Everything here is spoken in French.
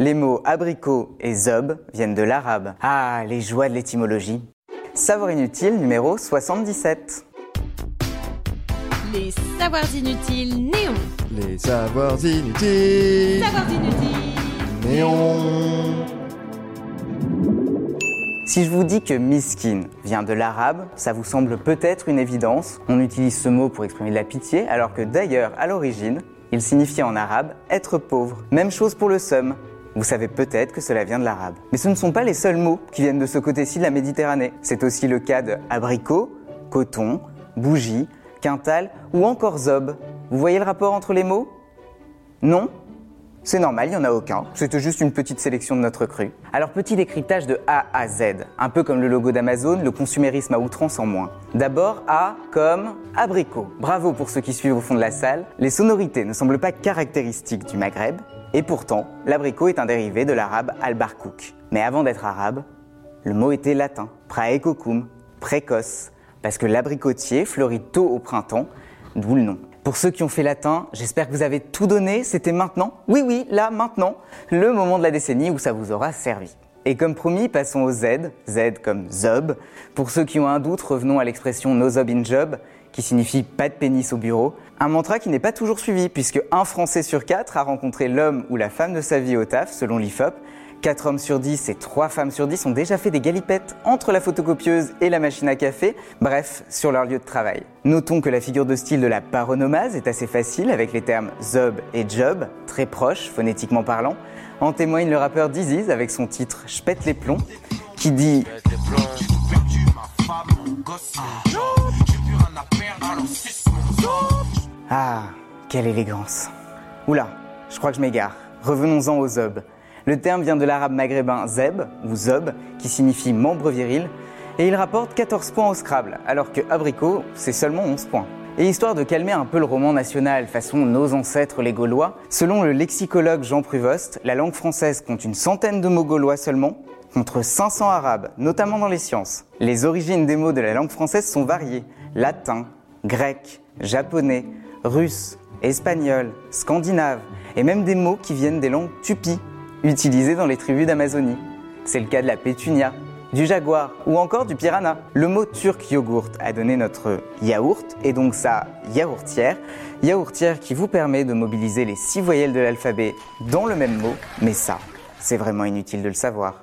Les mots abricot et zob viennent de l'arabe. Ah, les joies de l'étymologie. Savoir inutile numéro 77. Les savoirs inutiles néons. Les savoirs inutiles. Savoirs inutiles. Néon. Si je vous dis que miskin vient de l'arabe, ça vous semble peut-être une évidence. On utilise ce mot pour exprimer de la pitié, alors que d'ailleurs, à l'origine, il signifiait en arabe être pauvre. Même chose pour le somme. Vous savez peut-être que cela vient de l'arabe. Mais ce ne sont pas les seuls mots qui viennent de ce côté-ci de la Méditerranée. C'est aussi le cas de abricot, coton, bougie, quintal ou encore zob. Vous voyez le rapport entre les mots? Non? C'est normal, il n'y en a aucun. C'était juste une petite sélection de notre cru. Alors petit décryptage de A à Z. Un peu comme le logo d'Amazon, le consumérisme à outrance en moins. D'abord A comme abricot. Bravo pour ceux qui suivent au fond de la salle. Les sonorités ne semblent pas caractéristiques du Maghreb. Et pourtant, l'abricot est un dérivé de l'arabe al-barkouk. Mais avant d'être arabe, le mot était latin. Praecocum, précoce. Parce que l'abricotier fleurit tôt au printemps, d'où le nom. Pour ceux qui ont fait latin, j'espère que vous avez tout donné. C'était maintenant? Oui, oui, là, maintenant. Le moment de la décennie où ça vous aura servi. Et comme promis, passons au Z, Z comme zob. Pour ceux qui ont un doute, revenons à l'expression no zob in job, qui signifie pas de pénis au bureau. Un mantra qui n'est pas toujours suivi, puisque un Français sur quatre a rencontré l'homme ou la femme de sa vie au taf, selon l'IFOP, 4 hommes sur 10 et 3 femmes sur 10 ont déjà fait des galipettes entre la photocopieuse et la machine à café, bref, sur leur lieu de travail. Notons que la figure de style de la paronomase est assez facile avec les termes zob et job, très proches phonétiquement parlant. En témoigne le rappeur Diziz avec son titre J'pète les plombs, qui dit Ah, quelle élégance. Oula, je crois que je m'égare. Revenons-en au zob. Le terme vient de l'arabe maghrébin zeb ou zob, qui signifie membre viril, et il rapporte 14 points au Scrabble, alors que abricot, c'est seulement 11 points. Et histoire de calmer un peu le roman national façon nos ancêtres les Gaulois, selon le lexicologue Jean Pruvost, la langue française compte une centaine de mots gaulois seulement, contre 500 arabes, notamment dans les sciences. Les origines des mots de la langue française sont variées. Latin, grec, japonais, russe, espagnol, scandinave, et même des mots qui viennent des langues tupis, utilisés dans les tribus d'Amazonie. C'est le cas de la pétunia, du jaguar ou encore du piranha. Le mot turc yogourt a donné notre yaourt et donc sa yaourtière. Yaourtière qui vous permet de mobiliser les six voyelles de l'alphabet dans le même mot, mais ça, c'est vraiment inutile de le savoir.